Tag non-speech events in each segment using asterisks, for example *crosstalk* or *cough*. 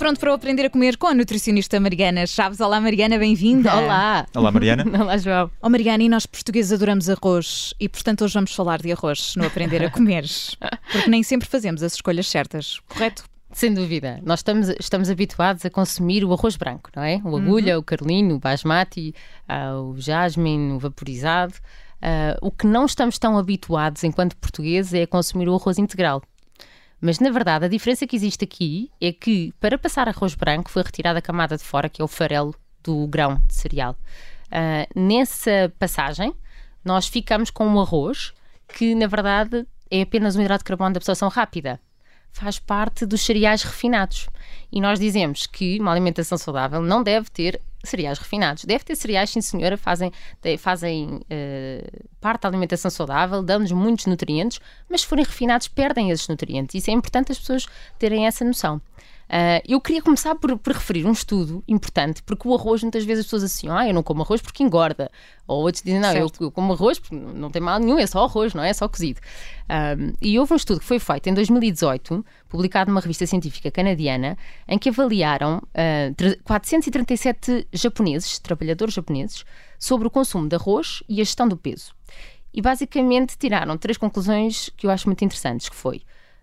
pronto para aprender a comer com a nutricionista Mariana Chaves. Olá, Mariana, bem-vinda. Olá. Olá, Mariana. *laughs* Olá, João. Oh, Mariana, e nós portugueses adoramos arroz e, portanto, hoje vamos falar de arroz no Aprender a Comer. *laughs* Porque nem sempre fazemos as escolhas certas, correto? Sem dúvida. Nós estamos, estamos habituados a consumir o arroz branco, não é? O agulha, uhum. o carlino, o basmati, uh, o jasmine, o vaporizado. Uh, o que não estamos tão habituados enquanto portugueses é a consumir o arroz integral. Mas na verdade a diferença que existe aqui é que para passar arroz branco foi retirada a camada de fora, que é o farelo do grão de cereal. Uh, nessa passagem, nós ficamos com um arroz que na verdade é apenas um hidrato de carbono de absorção rápida. Faz parte dos cereais refinados. E nós dizemos que uma alimentação saudável não deve ter cereais refinados. Deve ter cereais, sim senhora, fazem, fazem uh, parte da alimentação saudável, dão-nos muitos nutrientes, mas se forem refinados perdem esses nutrientes. Isso é importante as pessoas terem essa noção. Uh, eu queria começar por, por, referir um estudo importante, porque o arroz, muitas vezes as pessoas associam, ah, eu não como arroz porque engorda. Ou outros dizem, não, eu, eu, como arroz porque não tem mal nenhum, é só arroz, não é? É só cozido. Um, e houve um estudo que foi feito em 2018, publicado numa revista científica canadiana, em que avaliaram uh, 437 japoneses, trabalhadores japoneses, sobre o consumo de arroz e a gestão do peso. E basicamente tiraram três conclusões que eu acho muito interessantes, que foi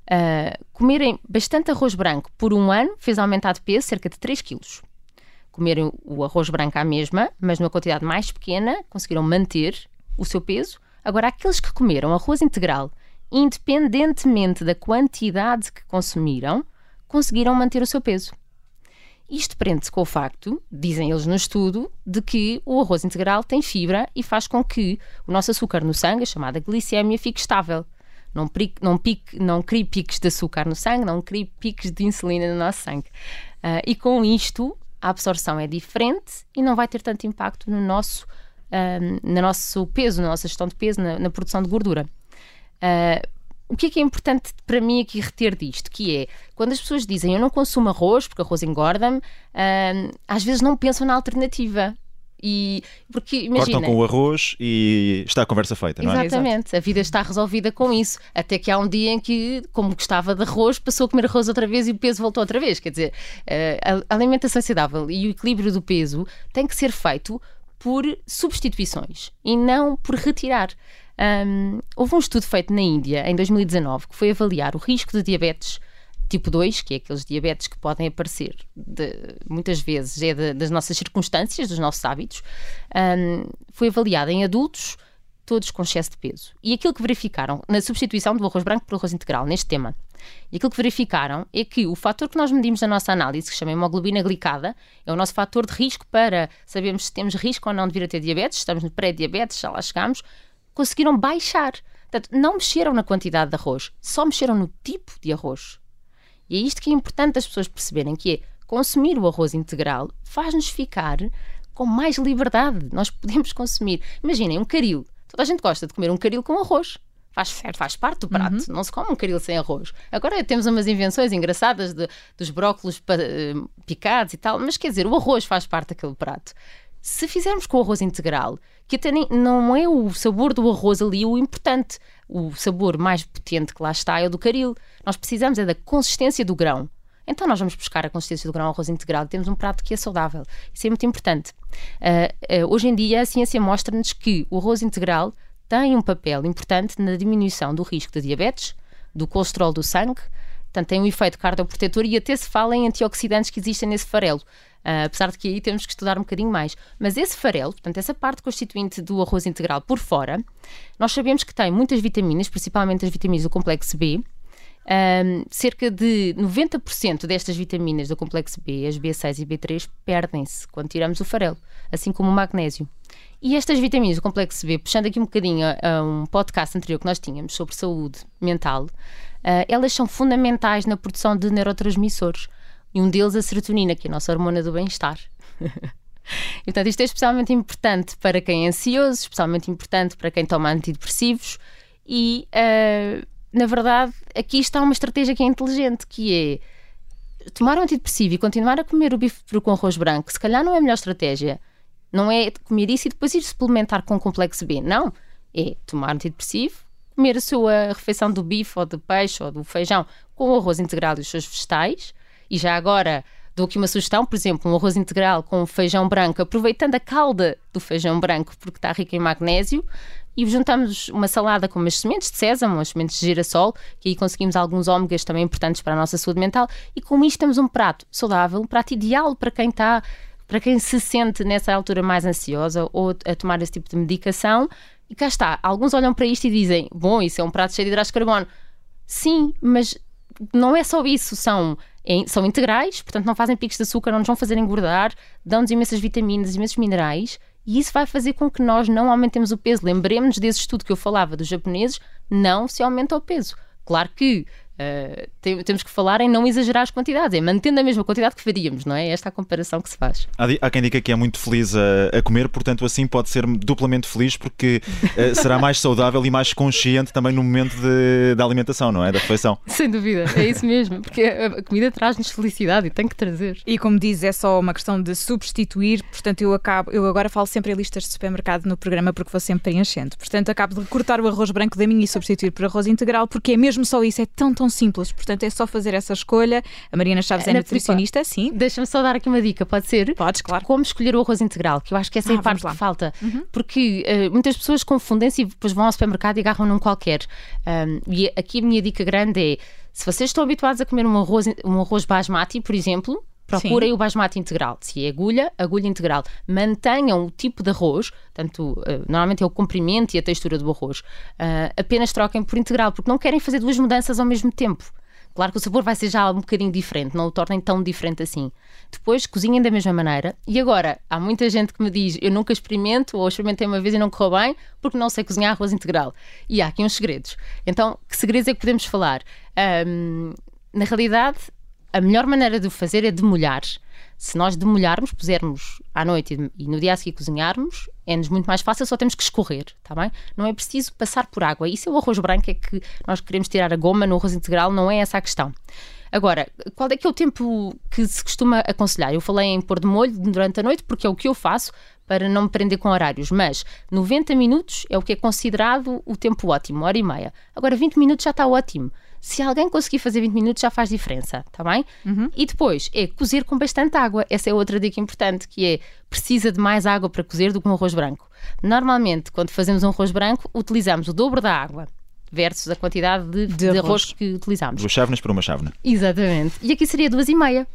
Uh, comerem bastante arroz branco por um ano fez aumentar de peso cerca de 3 quilos. Comerem o arroz branco à mesma, mas numa quantidade mais pequena, conseguiram manter o seu peso. Agora, aqueles que comeram arroz integral, independentemente da quantidade que consumiram, conseguiram manter o seu peso. Isto prende-se com o facto, dizem eles no estudo, de que o arroz integral tem fibra e faz com que o nosso açúcar no sangue, a chamada glicémia, fique estável não, não, pique, não crie piques de açúcar no sangue, não crie piques de insulina no nosso sangue. Uh, e com isto, a absorção é diferente e não vai ter tanto impacto no nosso, uh, no nosso peso, na nossa gestão de peso, na, na produção de gordura. Uh, o que é que é importante para mim aqui reter disto? Que é, quando as pessoas dizem eu não consumo arroz porque arroz engorda-me, às vezes não pensam na alternativa. E porque imagina, Cortam com o arroz e está a conversa feita, não é? Exatamente, a vida está resolvida com isso. Até que há um dia em que, como gostava de arroz, passou a comer arroz outra vez e o peso voltou outra vez. Quer dizer, eh, a alimentação saudável e o equilíbrio do peso tem que ser feito por substituições e não por retirar. Um, houve um estudo feito na Índia em 2019 que foi avaliar o risco de diabetes tipo 2, que é aqueles diabetes que podem aparecer de, muitas vezes, é de, das nossas circunstâncias, dos nossos hábitos, um, foi avaliado em adultos, todos com excesso de peso. E aquilo que verificaram na substituição do arroz branco pelo arroz integral, neste tema, e aquilo que verificaram é que o fator que nós medimos na nossa análise, que se chama hemoglobina glicada, é o nosso fator de risco para sabermos se temos risco ou não de vir a ter diabetes, estamos no pré-diabetes, já lá chegamos, conseguiram baixar. Portanto, não mexeram na quantidade de arroz, só mexeram no tipo de arroz. E é isto que é importante as pessoas perceberem, que é consumir o arroz integral faz-nos ficar com mais liberdade. Nós podemos consumir. Imaginem, um caril. Toda a gente gosta de comer um caril com arroz. Faz, faz parte do prato. Uhum. Não se come um caril sem arroz. Agora temos umas invenções engraçadas de, dos brócolos uh, picados e tal, mas quer dizer, o arroz faz parte daquele prato. Se fizermos com o arroz integral, que até nem, não é o sabor do arroz ali o importante, o sabor mais potente que lá está é o do caril. Nós precisamos é da consistência do grão. Então nós vamos buscar a consistência do grão ao arroz integral e temos um prato que é saudável. Isso é muito importante. Uh, uh, hoje em dia a ciência mostra-nos que o arroz integral tem um papel importante na diminuição do risco de diabetes, do colesterol do sangue, portanto tem um efeito cardioprotetor e até se fala em antioxidantes que existem nesse farelo. Uh, apesar de que aí temos que estudar um bocadinho mais. Mas esse farelo, portanto, essa parte constituinte do arroz integral por fora, nós sabemos que tem muitas vitaminas, principalmente as vitaminas do complexo B. Um, cerca de 90% destas vitaminas do complexo B, as B6 e B3, perdem-se quando tiramos o farelo, assim como o magnésio. E estas vitaminas do complexo B, puxando aqui um bocadinho a, a um podcast anterior que nós tínhamos sobre saúde mental, uh, elas são fundamentais na produção de neurotransmissores e um deles a serotonina, que é a nossa hormona do bem-estar. *laughs* e, portanto, isto é especialmente importante para quem é ansioso, especialmente importante para quem toma antidepressivos e, uh, na verdade, aqui está uma estratégia que é inteligente, que é tomar um antidepressivo e continuar a comer o bife com arroz branco, se calhar não é a melhor estratégia. Não é comer isso e depois ir suplementar com complexo B. Não. É tomar antidepressivo, comer a sua refeição do bife ou do peixe ou do feijão com arroz integral e os seus vegetais e já agora Dou aqui uma sugestão, por exemplo, um arroz integral com feijão branco, aproveitando a calda do feijão branco, porque está rico em magnésio, e juntamos uma salada com umas sementes de sésamo, umas sementes de girassol, que aí conseguimos alguns ômegas também importantes para a nossa saúde mental, e com isto temos um prato saudável, um prato ideal para quem está, para quem se sente nessa altura mais ansiosa ou a tomar esse tipo de medicação. E cá está, alguns olham para isto e dizem: bom, isso é um prato cheio de hidratos de carbono. Sim, mas não é só isso, são, são integrais, portanto não fazem picos de açúcar, não nos vão fazer engordar, dão-nos imensas vitaminas, imensos minerais e isso vai fazer com que nós não aumentemos o peso. Lembremos desse estudo que eu falava dos japoneses, não se aumenta o peso. Claro que Uh, tem, temos que falar em não exagerar as quantidades, é mantendo a mesma quantidade que faríamos, não é? Esta é a comparação que se faz. Há, há quem diga que é muito feliz a, a, comer, portanto, assim pode ser duplamente feliz porque uh, *laughs* será mais saudável e mais consciente também no momento de, da alimentação, não é? Da refeição. *laughs* Sem dúvida, é isso mesmo, porque a comida traz-nos felicidade e tem que trazer. E como diz, é só uma questão de substituir, portanto, eu acabo, eu agora falo sempre em listas de supermercado no programa porque vou sempre preenchendo. Portanto, acabo de cortar o arroz branco da minha e substituir por arroz integral, porque é mesmo só isso, é tão, tão simples. Portanto, é só fazer essa escolha. A Mariana Chaves é nutricionista, sim. Deixa-me só dar aqui uma dica, pode ser? Podes, claro. Como escolher o arroz integral, que eu acho que essa ah, é a parte que falta. Uhum. Porque uh, muitas pessoas confundem-se e depois vão ao supermercado e agarram num qualquer. Um, e aqui a minha dica grande é: se vocês estão habituados a comer um arroz, um arroz basmati, por exemplo, Procurem Sim. o basmati integral. Se é agulha, agulha integral. Mantenham o tipo de arroz, tanto, uh, normalmente é o comprimento e a textura do arroz. Uh, apenas troquem por integral, porque não querem fazer duas mudanças ao mesmo tempo. Claro que o sabor vai ser já um bocadinho diferente, não o tornem tão diferente assim. Depois cozinhem da mesma maneira. E agora, há muita gente que me diz: eu nunca experimento ou experimentei uma vez e não correu bem porque não sei cozinhar arroz integral. E há aqui uns segredos. Então, que segredos é que podemos falar? Um, na realidade, a melhor maneira de o fazer é demolhar. Se nós demolharmos, pusermos à noite e no dia a seguir cozinharmos, é-nos muito mais fácil, só temos que escorrer, tá bem? Não é preciso passar por água. Isso é o arroz branco, é que nós queremos tirar a goma no arroz integral, não é essa a questão. Agora, qual é que é o tempo que se costuma aconselhar? Eu falei em pôr de molho durante a noite, porque é o que eu faço para não me prender com horários, mas 90 minutos é o que é considerado o tempo ótimo, hora e meia. Agora, 20 minutos já está ótimo. Se alguém conseguir fazer 20 minutos, já faz diferença, tá bem? Uhum. E depois é cozer com bastante água. Essa é outra dica importante, que é precisa de mais água para cozer do que um arroz branco. Normalmente, quando fazemos um arroz branco, utilizamos o dobro da água versus a quantidade de, de, de arroz. arroz. que utilizamos. Duas chávenas para uma chávena. Exatamente. E aqui seria duas e meia.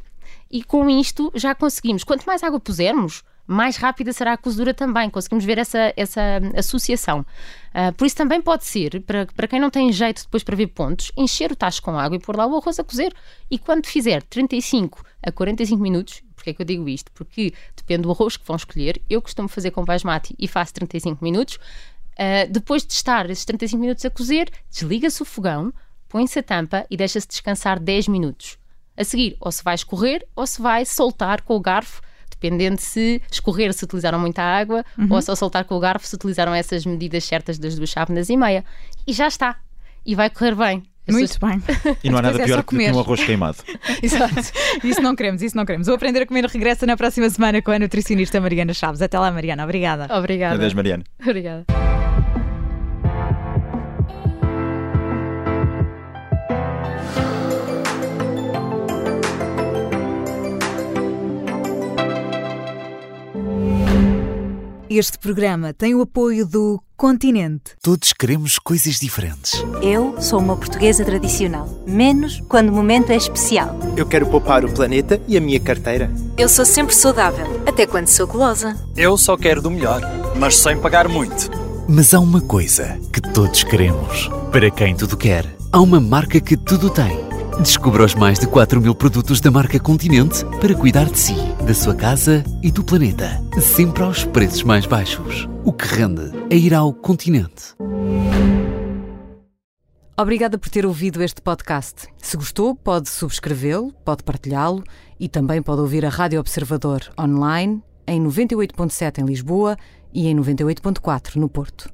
E com isto já conseguimos, quanto mais água pusermos, mais rápida será a cozedura também. Conseguimos ver essa, essa associação. Uh, por isso também pode ser, para, para quem não tem jeito depois para ver pontos, encher o tacho com água e pôr lá o arroz a cozer. E quando fizer 35 a 45 minutos, porque é que eu digo isto? Porque depende do arroz que vão escolher. Eu costumo fazer com basmati e faço 35 minutos. Uh, depois de estar esses 35 minutos a cozer, desliga-se o fogão, põe-se a tampa e deixa-se descansar 10 minutos. A seguir, ou se vai escorrer ou se vai soltar com o garfo dependendo se escorrer se utilizaram muita água uhum. ou só soltar com o garfo se utilizaram essas medidas certas das duas chávenas e meia. E já está. E vai correr bem. Muito bem. E não há nada é pior que um arroz queimado. *laughs* Exato. Isso não queremos, isso não queremos. Vou aprender a comer regressa na próxima semana com a nutricionista Mariana Chaves. Até lá, Mariana. Obrigada. Obrigada. Adeus, Mariana. *laughs* Obrigada. Este programa tem o apoio do Continente. Todos queremos coisas diferentes. Eu sou uma portuguesa tradicional, menos quando o momento é especial. Eu quero poupar o planeta e a minha carteira. Eu sou sempre saudável, até quando sou gulosa. Eu só quero do melhor, mas sem pagar muito. Mas há uma coisa que todos queremos. Para quem tudo quer, há uma marca que tudo tem Descubra os mais de 4 mil produtos da marca Continente para cuidar de si, da sua casa e do planeta. Sempre aos preços mais baixos. O que rende é ir ao Continente. Obrigada por ter ouvido este podcast. Se gostou, pode subscrevê-lo, pode partilhá-lo e também pode ouvir a Rádio Observador online em 98.7 em Lisboa e em 98.4 no Porto.